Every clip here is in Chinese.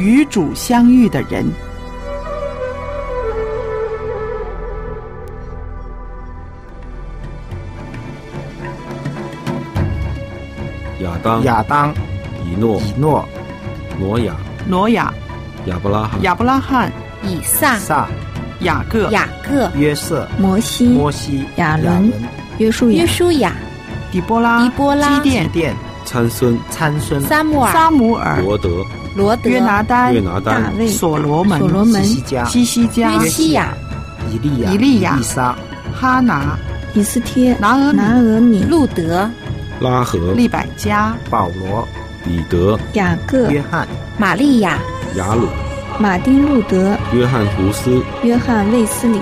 与主相遇的人。亚当、亚当、以诺、以诺、挪亚、挪亚、亚伯拉罕、亚伯拉罕、以撒、撒、雅各、雅各、约瑟、摩西、摩西、亚伦、约书亚、约书亚、底波拉、狄波拉、基甸、殿、参孙、参孙、撒母耳、撒母耳、罗德、罗德、约拿丹、约拿丹、大卫、所罗门、所罗门、西加、西西加、约西亚、以利亚、以利亚以撒、哈拿、以斯帖、拿俄、拿俄米、路德、拉合、利百加、保罗、彼得、雅各、约翰、玛利亚、雅鲁、马丁路德、约翰胡斯、约翰卫斯理。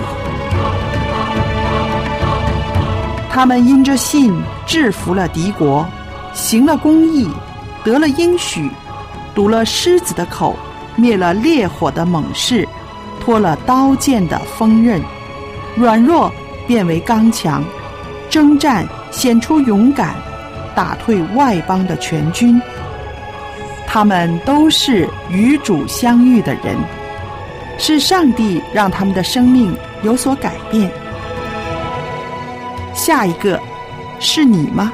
他们因着信制服了敌国，行了公义，得了应许，堵了狮子的口，灭了烈火的猛士，脱了刀剑的锋刃，软弱变为刚强，征战显出勇敢，打退外邦的全军。他们都是与主相遇的人，是上帝让他们的生命有所改变。下一个是你吗？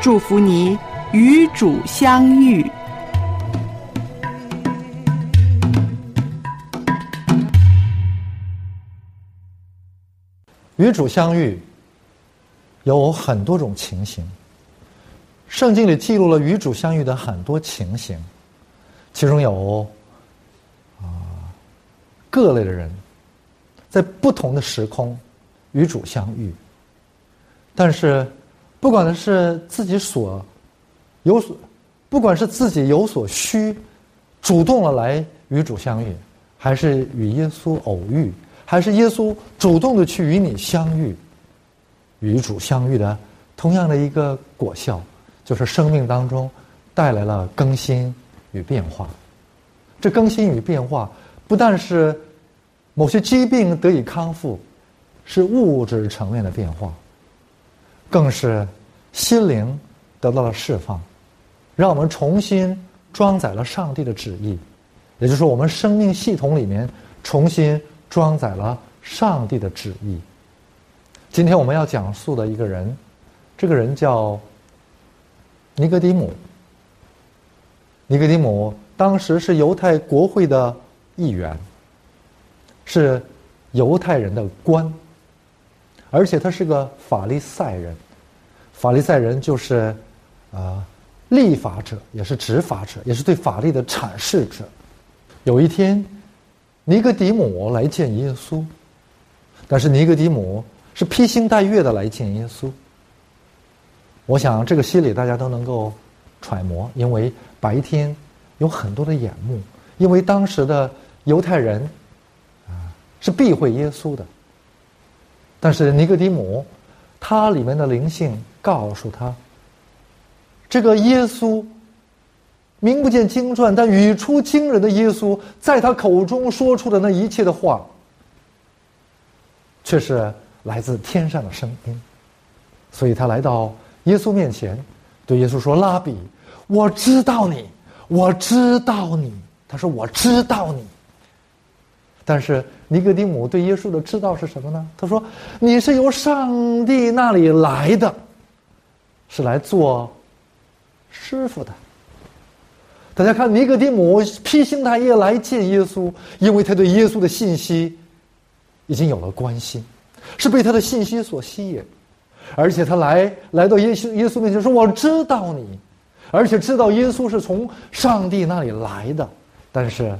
祝福你与主相遇。与主相遇有很多种情形，圣经里记录了与主相遇的很多情形，其中有啊各类的人在不同的时空与主相遇，但是不管是自己所有所，不管是自己有所需，主动的来与主相遇，还是与耶稣偶遇。还是耶稣主动的去与你相遇，与主相遇的同样的一个果效，就是生命当中带来了更新与变化。这更新与变化，不但是某些疾病得以康复，是物质层面的变化，更是心灵得到了释放，让我们重新装载了上帝的旨意，也就是说，我们生命系统里面重新。装载了上帝的旨意。今天我们要讲述的一个人，这个人叫尼格迪姆。尼格迪姆当时是犹太国会的议员，是犹太人的官，而且他是个法利赛人。法利赛人就是啊，立法者，也是执法者，也是对法律的阐释者。有一天。尼格迪姆来见耶稣，但是尼格迪姆是披星戴月的来见耶稣。我想这个心理大家都能够揣摩，因为白天有很多的眼目，因为当时的犹太人啊是避讳耶稣的。但是尼格迪姆他里面的灵性告诉他，这个耶稣。名不见经传，但语出惊人的耶稣，在他口中说出的那一切的话，却是来自天上的声音。所以他来到耶稣面前，对耶稣说：“拉比，我知道你，我知道你。”他说：“我知道你。”但是尼格丁姆对耶稣的知道是什么呢？他说：“你是由上帝那里来的，是来做师傅的。”大家看，尼格丁姆披星戴月来见耶稣，因为他对耶稣的信息已经有了关心，是被他的信息所吸引，而且他来来到耶稣耶稣面前说：“我知道你，而且知道耶稣是从上帝那里来的。”但是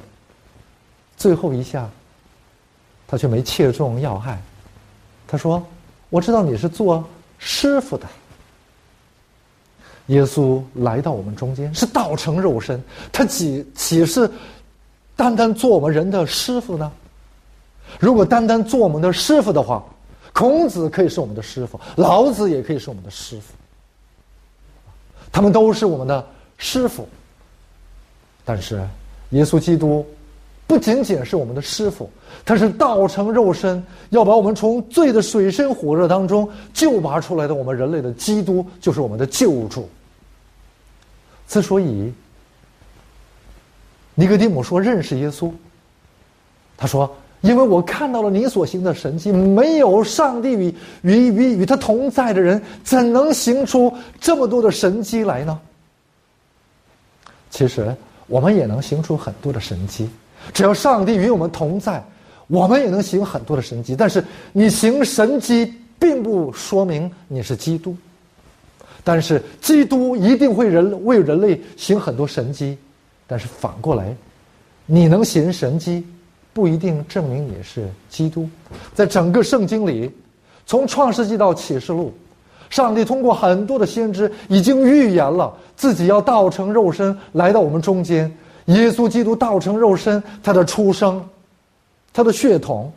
最后一下，他却没切中要害。他说：“我知道你是做师傅的。”耶稣来到我们中间，是道成肉身，他岂岂是单单做我们人的师傅呢？如果单单做我们的师傅的话，孔子可以是我们的师傅，老子也可以是我们的师傅，他们都是我们的师傅。但是，耶稣基督不仅仅是我们的师傅，他是道成肉身，要把我们从罪的水深火热当中救拔出来的我们人类的基督，就是我们的救主。之所以尼哥底母说认识耶稣。他说：“因为我看到了你所行的神迹，没有上帝与与与与他同在的人，怎能行出这么多的神迹来呢？”其实我们也能行出很多的神迹，只要上帝与我们同在，我们也能行很多的神迹。但是你行神迹，并不说明你是基督。但是基督一定会人为人类行很多神迹，但是反过来，你能行神迹，不一定证明你是基督。在整个圣经里，从创世纪到启示录。上帝通过很多的先知已经预言了自己要道成肉身来到我们中间。耶稣基督道成肉身，他的出生，他的血统，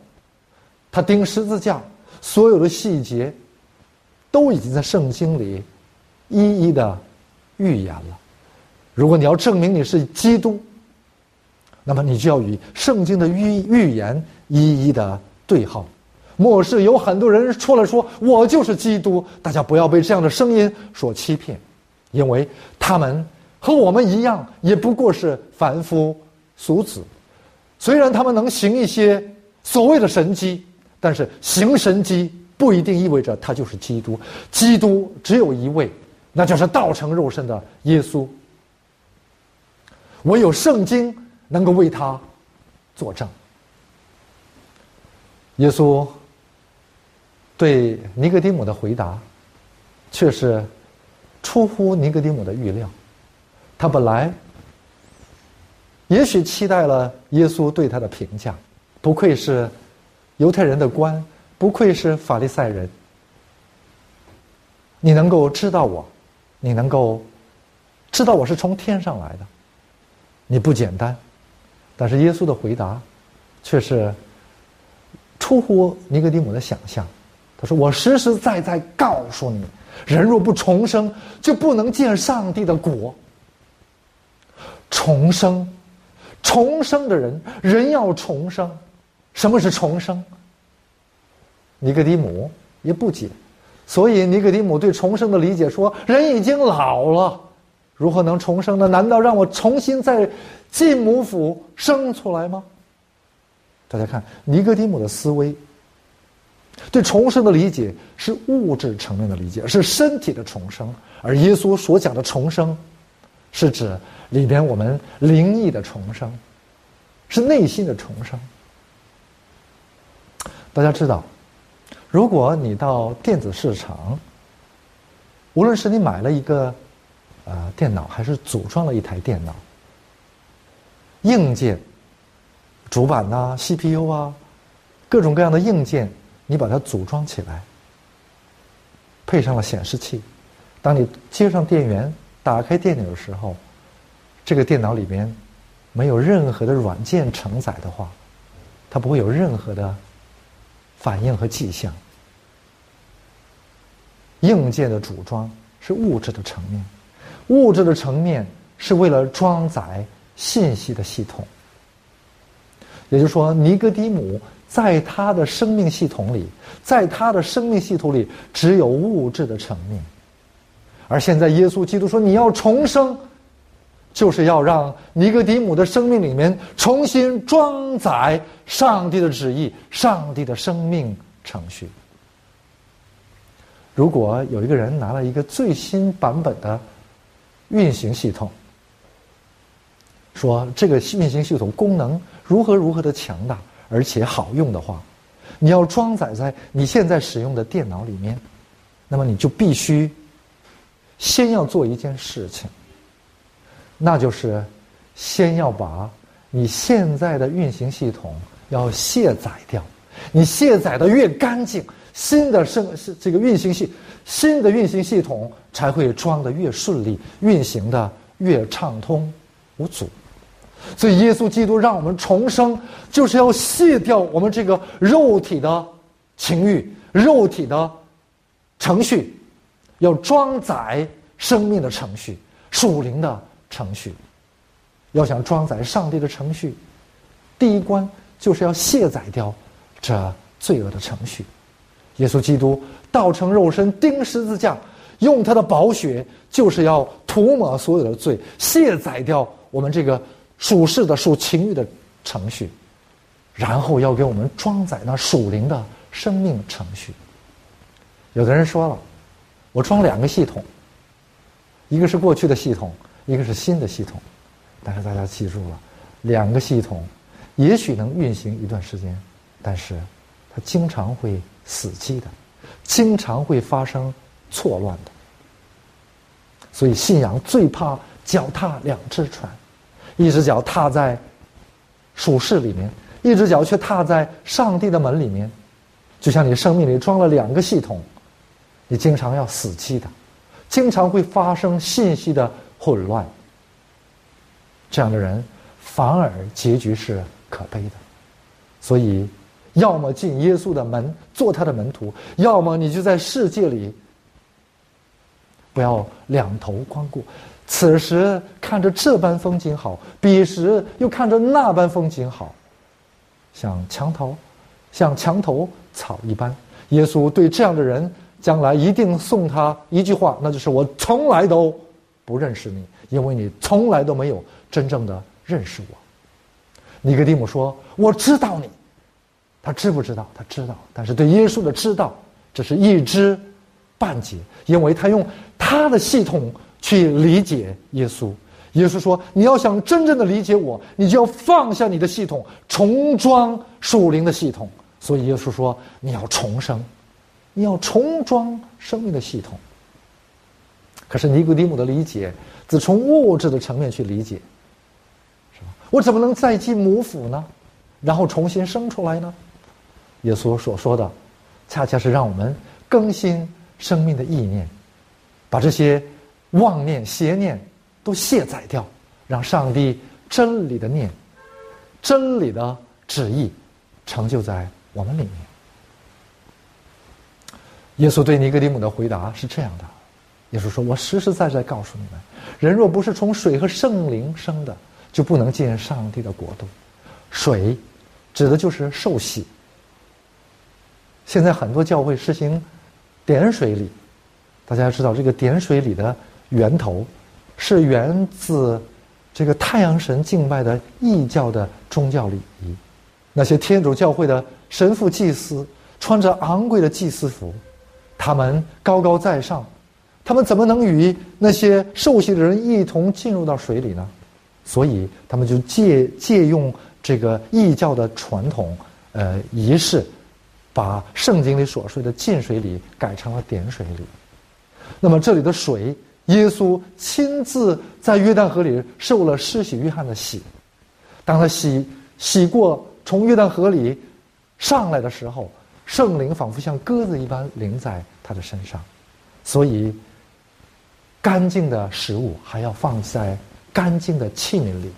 他钉十字架，所有的细节，都已经在圣经里一一的预言了。如果你要证明你是基督，那么你就要与圣经的预预言一一的对号。末世有很多人出来说：“我就是基督。”大家不要被这样的声音所欺骗，因为他们和我们一样，也不过是凡夫俗子。虽然他们能行一些所谓的神迹，但是行神迹不一定意味着他就是基督。基督只有一位，那就是道成肉身的耶稣。唯有圣经能够为他作证。耶稣。对尼格丁姆的回答，却是出乎尼格丁姆的预料。他本来也许期待了耶稣对他的评价，不愧是犹太人的官，不愧是法利赛人。你能够知道我，你能够知道我是从天上来的，你不简单。但是耶稣的回答，却是出乎尼格丁姆的想象。他说：“我实实在在告诉你，人若不重生，就不能见上帝的国。重生，重生的人，人要重生。什么是重生？尼格迪姆也不解，所以尼格迪姆对重生的理解说：人已经老了，如何能重生呢？难道让我重新在进母腹生出来吗？大家看尼格迪姆的思维。”对重生的理解是物质层面的理解，是身体的重生；而耶稣所讲的重生，是指里边我们灵异的重生，是内心的重生。大家知道，如果你到电子市场，无论是你买了一个呃电脑，还是组装了一台电脑，硬件、主板呐、CPU 啊，各种各样的硬件。你把它组装起来，配上了显示器，当你接上电源，打开电脑的时候，这个电脑里边没有任何的软件承载的话，它不会有任何的反应和迹象。硬件的组装是物质的层面，物质的层面是为了装载信息的系统。也就是说，尼哥底姆。在他的生命系统里，在他的生命系统里，只有物质的层面。而现在，耶稣基督说：“你要重生，就是要让尼格迪姆的生命里面重新装载上帝的旨意、上帝的生命程序。”如果有一个人拿了一个最新版本的运行系统，说这个运行系统功能如何如何的强大。而且好用的话，你要装载在你现在使用的电脑里面，那么你就必须先要做一件事情，那就是先要把你现在的运行系统要卸载掉。你卸载的越干净，新的生是这个运行系新的运行系统才会装的越顺利，运行的越畅通无阻。所以，耶稣基督让我们重生，就是要卸掉我们这个肉体的情欲、肉体的程序，要装载生命的程序、属灵的程序。要想装载上帝的程序，第一关就是要卸载掉这罪恶的程序。耶稣基督道成肉身，钉十字架，用他的宝血，就是要涂抹所有的罪，卸载掉我们这个。属世的、属情欲的程序，然后要给我们装载那属灵的生命程序。有的人说了，我装两个系统，一个是过去的系统，一个是新的系统。但是大家记住了，两个系统也许能运行一段时间，但是它经常会死机的，经常会发生错乱的。所以信仰最怕脚踏两只船，一只脚踏在属世里面，一只脚却踏在上帝的门里面。就像你生命里装了两个系统，你经常要死机的，经常会发生信息的混乱。这样的人反而结局是可悲的。所以，要么进耶稣的门做他的门徒，要么你就在世界里。不要两头光顾，此时看着这般风景好，彼时又看着那般风景好，像墙头，像墙头草一般。耶稣对这样的人，将来一定送他一句话，那就是：我从来都不认识你，因为你从来都没有真正的认识我。尼格蒂姆说：“我知道你。”他知不知道？他知道，但是对耶稣的知道，这是一知半解，因为他用。他的系统去理解耶稣，耶稣说：“你要想真正的理解我，你就要放下你的系统，重装属灵的系统。”所以耶稣说：“你要重生，你要重装生命的系统。”可是尼古丁姆的理解只从物质的层面去理解，是吧？我怎么能再进母腹呢？然后重新生出来呢？耶稣所说的，恰恰是让我们更新生命的意念。把这些妄念、邪念都卸载掉，让上帝真理的念、真理的旨意成就在我们里面。耶稣对尼格底姆的回答是这样的：耶稣说，我实实在在告诉你们，人若不是从水和圣灵生的，就不能进上帝的国度。水指的就是受洗。现在很多教会实行点水礼。大家知道，这个点水礼的源头是源自这个太阳神敬拜的异教的宗教礼仪。那些天主教会的神父祭司穿着昂贵的祭司服，他们高高在上，他们怎么能与那些受洗的人一同进入到水里呢？所以他们就借借用这个异教的传统呃仪式，把圣经里所说的进水礼改成了点水礼。那么这里的水，耶稣亲自在约旦河里受了施洗约翰的洗。当他洗洗过从约旦河里上来的时候，圣灵仿佛像鸽子一般临在他的身上。所以，干净的食物还要放在干净的器皿里。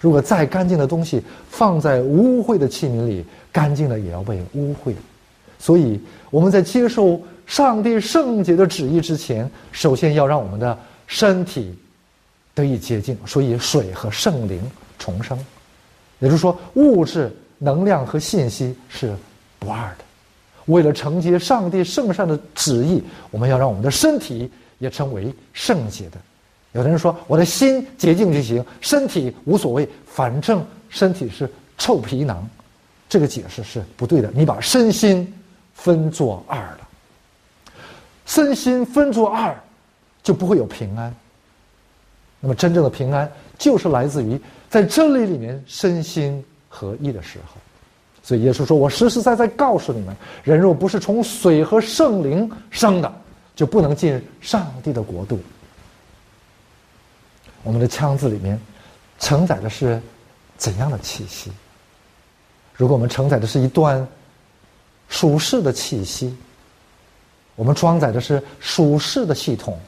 如果再干净的东西放在污秽的器皿里，干净的也要被污秽。所以我们在接受。上帝圣洁的旨意之前，首先要让我们的身体得以洁净，所以水和圣灵重生，也就是说，物质、能量和信息是不二的。为了承接上帝圣善的旨意，我们要让我们的身体也成为圣洁的。有的人说，我的心洁净就行，身体无所谓，反正身体是臭皮囊。这个解释是不对的。你把身心分作二了。身心分作二，就不会有平安。那么，真正的平安就是来自于在真理里面身心合一的时候。所以，耶稣说：“我实实在在告诉你们，人若不是从水和圣灵生的，就不能进上帝的国度。”我们的腔子里面承载的是怎样的气息？如果我们承载的是一段属世的气息。我们装载的是属世的系统，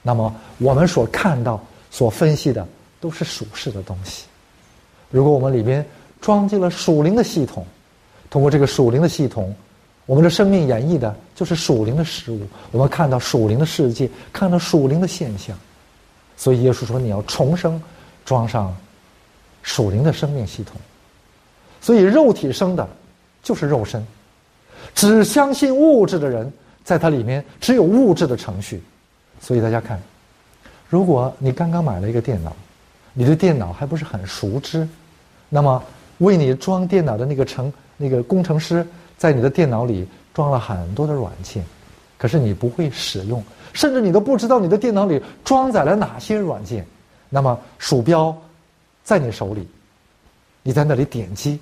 那么我们所看到、所分析的都是属世的东西。如果我们里边装进了属灵的系统，通过这个属灵的系统，我们的生命演绎的就是属灵的事物。我们看到属灵的世界，看到属灵的现象。所以耶稣说：“你要重生，装上属灵的生命系统。”所以肉体生的，就是肉身；只相信物质的人。在它里面只有物质的程序，所以大家看，如果你刚刚买了一个电脑，你对电脑还不是很熟知，那么为你装电脑的那个程那个工程师在你的电脑里装了很多的软件，可是你不会使用，甚至你都不知道你的电脑里装载了哪些软件。那么鼠标在你手里，你在那里点击，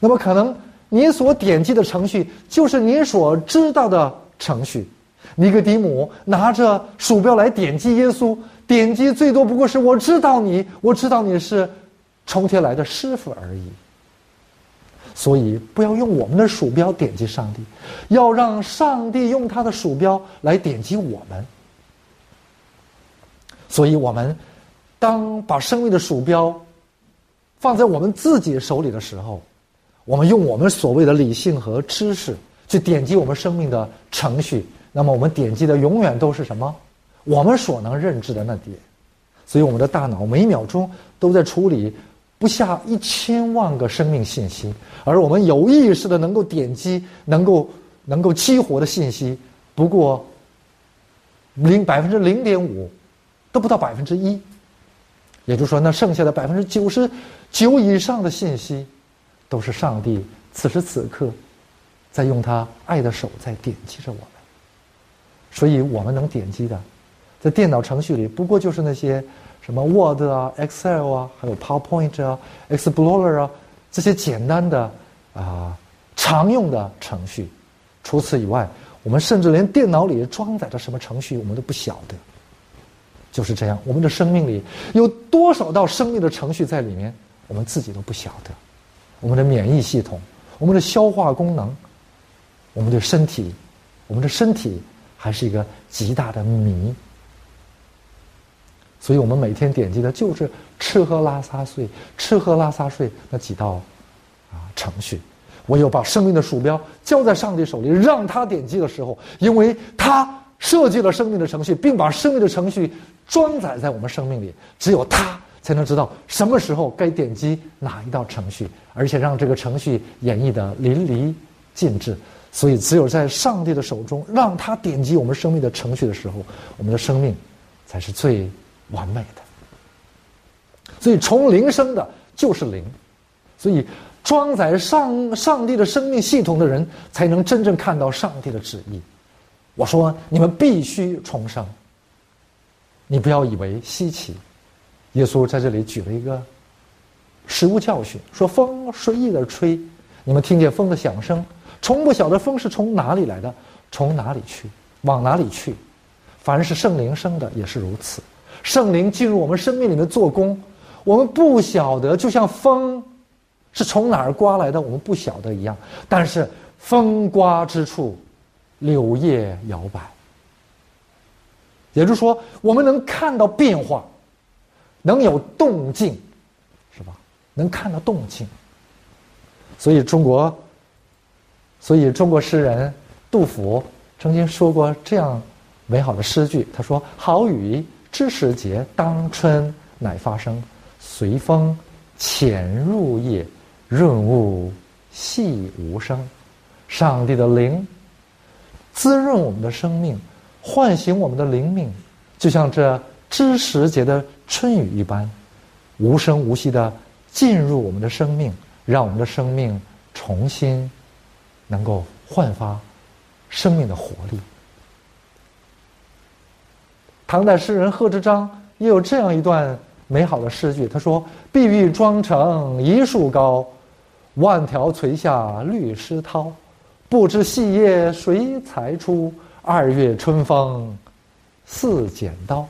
那么可能你所点击的程序就是你所知道的程序。尼格迪姆拿着鼠标来点击耶稣，点击最多不过是我知道你，我知道你是从天来的师傅而已。所以不要用我们的鼠标点击上帝，要让上帝用他的鼠标来点击我们。所以我们当把生命的鼠标放在我们自己手里的时候，我们用我们所谓的理性和知识去点击我们生命的程序。那么我们点击的永远都是什么？我们所能认知的那点，所以我们的大脑每秒钟都在处理不下一千万个生命信息，而我们有意识的能够点击、能够能够激活的信息，不过零百分之零点五，都不到百分之一。也就是说，那剩下的百分之九十九以上的信息，都是上帝此时此刻在用他爱的手在点击着我们。所以我们能点击的，在电脑程序里，不过就是那些什么 Word 啊、Excel 啊，还有 PowerPoint 啊、Explorer 啊这些简单的啊常用的程序。除此以外，我们甚至连电脑里装载着什么程序，我们都不晓得。就是这样，我们的生命里有多少道生命的程序在里面，我们自己都不晓得。我们的免疫系统，我们的消化功能，我们的身体，我们的身体。还是一个极大的谜，所以我们每天点击的就是吃喝拉撒睡、吃喝拉撒睡那几道啊程序。唯有把生命的鼠标交在上帝手里，让他点击的时候，因为他设计了生命的程序，并把生命的程序装载在我们生命里，只有他才能知道什么时候该点击哪一道程序，而且让这个程序演绎的淋漓尽致。所以，只有在上帝的手中，让他点击我们生命的程序的时候，我们的生命才是最完美的。所以，从零生的就是零。所以，装载上上帝的生命系统的人，才能真正看到上帝的旨意。我说，你们必须重生。你不要以为稀奇。耶稣在这里举了一个实物教训，说风随意的吹，你们听见风的响声。从不晓得风是从哪里来的，从哪里去，往哪里去。凡是圣灵生的也是如此。圣灵进入我们生命里面做工，我们不晓得，就像风是从哪儿刮来的，我们不晓得一样。但是风刮之处，柳叶摇摆。也就是说，我们能看到变化，能有动静，是吧？能看到动静。所以中国。所以，中国诗人杜甫曾经说过这样美好的诗句：“他说，好雨知时节，当春乃发生。随风潜入夜，润物细无声。”上帝的灵滋润我们的生命，唤醒我们的灵命，就像这知时节的春雨一般，无声无息的进入我们的生命，让我们的生命重新。能够焕发生命的活力。唐代诗人贺知章也有这样一段美好的诗句，他说：“碧玉妆成一树高，万条垂下绿丝绦。不知细叶谁裁出？二月春风似剪刀。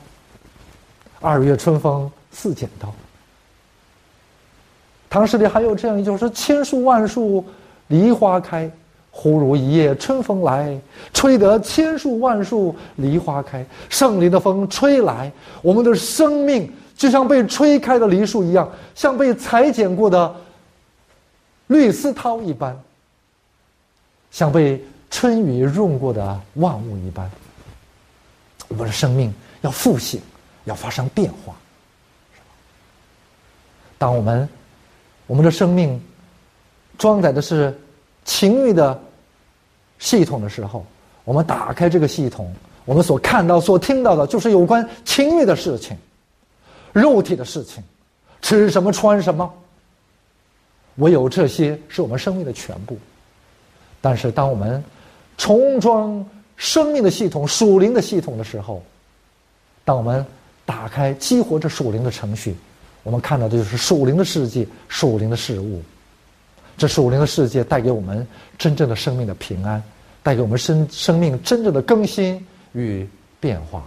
二月春风似剪刀。”唐诗里还有这样一句说：“千树万树梨花开。”忽如一夜春风来，吹得千树万树梨花开。胜利的风吹来，我们的生命就像被吹开的梨树一样，像被裁剪过的绿丝绦一般，像被春雨润过的万物一般。我们的生命要复醒，要发生变化。当我们我们的生命装载的是。情欲的系统的时候，我们打开这个系统，我们所看到、所听到的，就是有关情欲的事情、肉体的事情、吃什么穿什么。唯有这些是我们生命的全部。但是，当我们重装生命的系统、属灵的系统的时候，当我们打开、激活这属灵的程序，我们看到的就是属灵的世界、属灵的事物。这属灵的世界带给我们真正的生命的平安，带给我们生生命真正的更新与变化。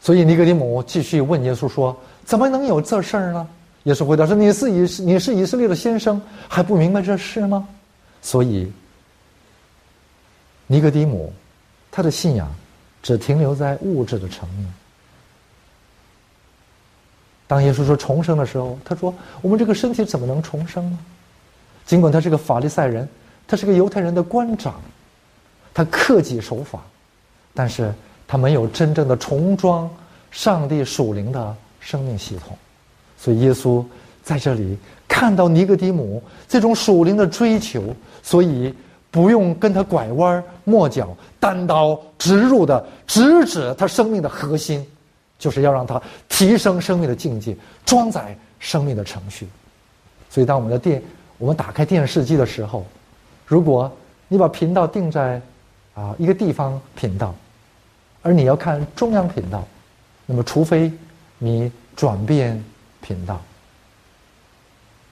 所以尼格底姆继续问耶稣说：“怎么能有这事儿呢？”耶稣回答说：“你是以你是以色列的先生，还不明白这事吗？”所以，尼格底姆他的信仰只停留在物质的层面。当耶稣说重生的时候，他说：“我们这个身体怎么能重生呢？”尽管他是个法利赛人，他是个犹太人的官长，他克己守法，但是他没有真正的重装上帝属灵的生命系统。所以耶稣在这里看到尼格底姆这种属灵的追求，所以不用跟他拐弯抹角、单刀直入的直指他生命的核心。就是要让它提升生命的境界，装载生命的程序。所以，当我们的电，我们打开电视机的时候，如果你把频道定在啊一个地方频道，而你要看中央频道，那么除非你转变频道。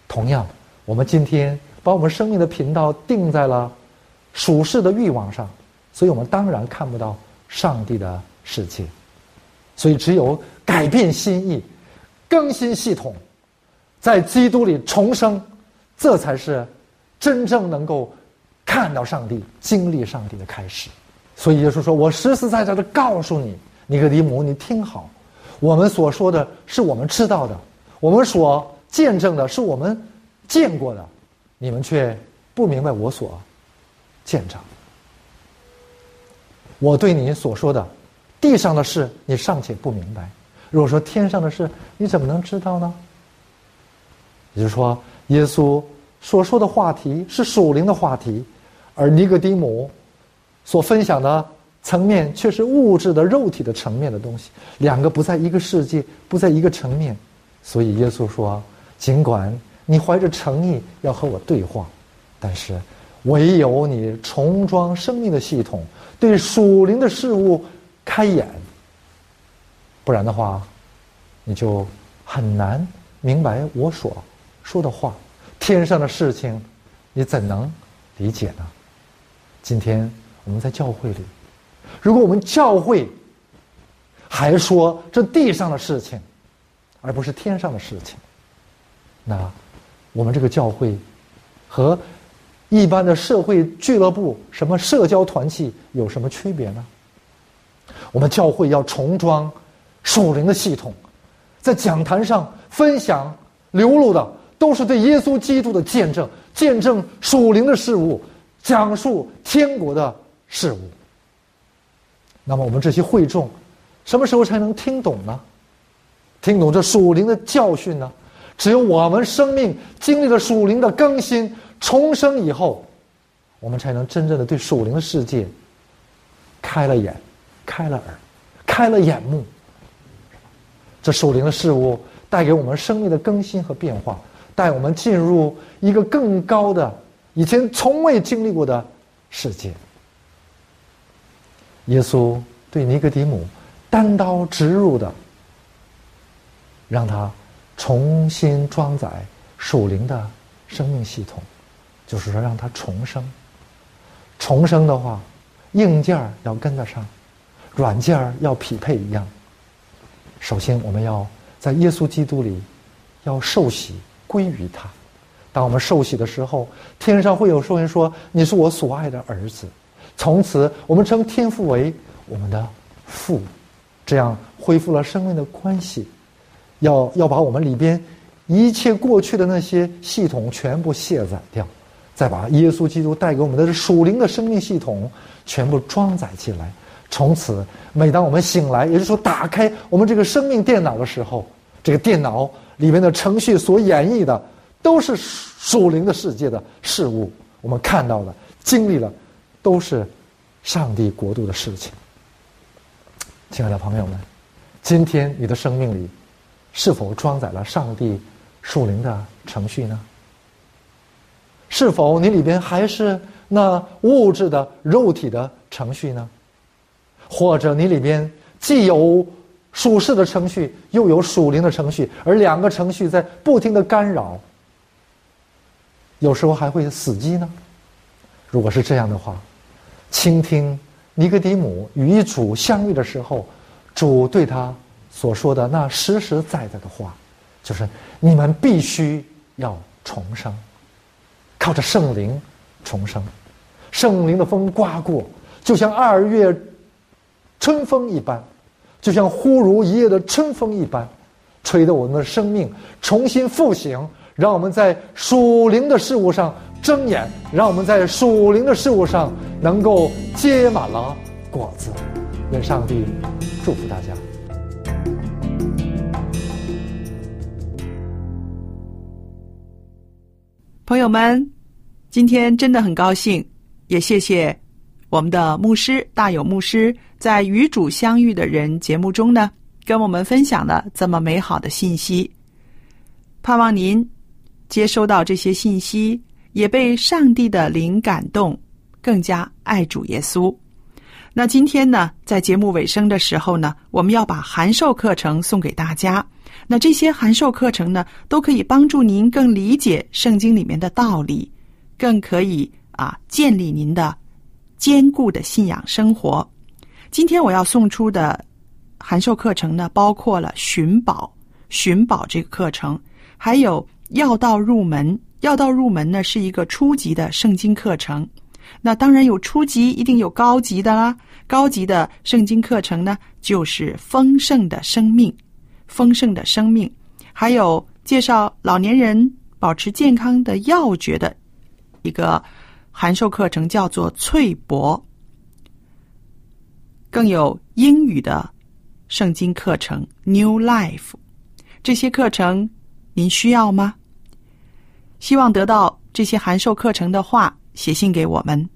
同样，我们今天把我们生命的频道定在了属世的欲望上，所以我们当然看不到上帝的世界。所以，只有改变心意、更新系统，在基督里重生，这才是真正能够看到上帝、经历上帝的开始。所以，耶稣说：“我实实在在的告诉你，尼格迪姆，你听好，我们所说的是我们知道的，我们所见证的是我们见过的，你们却不明白我所见证。我对你所说的。”地上的事你尚且不明白，如果说天上的事，你怎么能知道呢？也就是说，耶稣所说的话题是属灵的话题，而尼格底姆所分享的层面却是物质的肉体的层面的东西，两个不在一个世界，不在一个层面，所以耶稣说：尽管你怀着诚意要和我对话，但是唯有你重装生命的系统，对属灵的事物。开眼，不然的话，你就很难明白我所说的话。天上的事情，你怎能理解呢？今天我们在教会里，如果我们教会还说这地上的事情，而不是天上的事情，那我们这个教会和一般的社会俱乐部、什么社交团体有什么区别呢？我们教会要重装属灵的系统，在讲坛上分享流露的都是对耶稣基督的见证，见证属灵的事物，讲述天国的事物。那么我们这些会众，什么时候才能听懂呢？听懂这属灵的教训呢？只有我们生命经历了属灵的更新、重生以后，我们才能真正的对属灵的世界开了眼。开了耳，开了眼目。这属灵的事物带给我们生命的更新和变化，带我们进入一个更高的、以前从未经历过的世界。耶稣对尼格底姆单刀直入的，让他重新装载属灵的生命系统，就是说让他重生。重生的话，硬件要跟得上。软件儿要匹配一样。首先，我们要在耶稣基督里要受洗归于他。当我们受洗的时候，天上会有声音说：“你是我所爱的儿子。”从此，我们称天父为我们的父，这样恢复了生命的关系。要要把我们里边一切过去的那些系统全部卸载掉，再把耶稣基督带给我们的属灵的生命系统全部装载进来。从此，每当我们醒来，也就是说打开我们这个生命电脑的时候，这个电脑里面的程序所演绎的都是属灵的世界的事物。我们看到的、经历了，都是上帝国度的事情。亲爱的朋友们，今天你的生命里是否装载了上帝属灵的程序呢？是否你里边还是那物质的肉体的程序呢？或者你里边既有属世的程序，又有属灵的程序，而两个程序在不停的干扰，有时候还会死机呢？如果是这样的话，倾听尼格迪姆与主相遇的时候，主对他所说的那实实在在的话，就是你们必须要重生，靠着圣灵重生。圣灵的风刮过，就像二月春风一般，就像忽如一夜的春风一般，吹得我们的生命重新复醒，让我们在属灵的事物上睁眼，让我们在属灵的事物上能够结满了果子。愿上帝祝福大家。朋友们，今天真的很高兴，也谢谢我们的牧师大有牧师在《与主相遇的人》节目中呢，跟我们分享了这么美好的信息。盼望您接收到这些信息，也被上帝的灵感动，更加爱主耶稣。那今天呢，在节目尾声的时候呢，我们要把函授课程送给大家。那这些函授课程呢，都可以帮助您更理解圣经里面的道理，更可以啊建立您的坚固的信仰生活。今天我要送出的函授课程呢，包括了寻宝、寻宝这个课程，还有要道入门。要道入门呢，是一个初级的圣经课程。那当然有初级，一定有高级的啦。高级的圣经课程呢，就是丰盛的生命，丰盛的生命，还有介绍老年人保持健康的要诀的一个函授课程，叫做翠柏。更有英语的圣经课程 New Life，这些课程您需要吗？希望得到这些函授课程的话，写信给我们。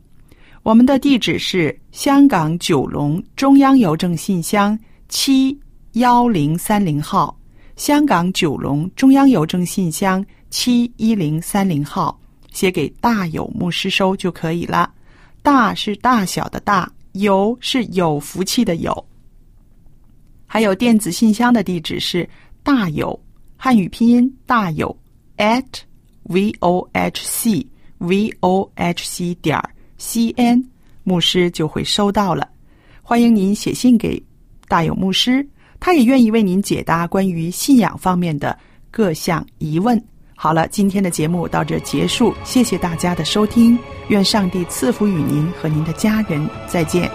我们的地址是香港九龙中央邮政信箱七幺零三零号，香港九龙中央邮政信箱七一零三零号，写给大有牧师收就可以了。大是大小的大，有是有福气的有。还有电子信箱的地址是大有汉语拼音大有 at v o h c v o h c 点儿。C N 牧师就会收到了，欢迎您写信给大有牧师，他也愿意为您解答关于信仰方面的各项疑问。好了，今天的节目到这结束，谢谢大家的收听，愿上帝赐福与您和您的家人，再见。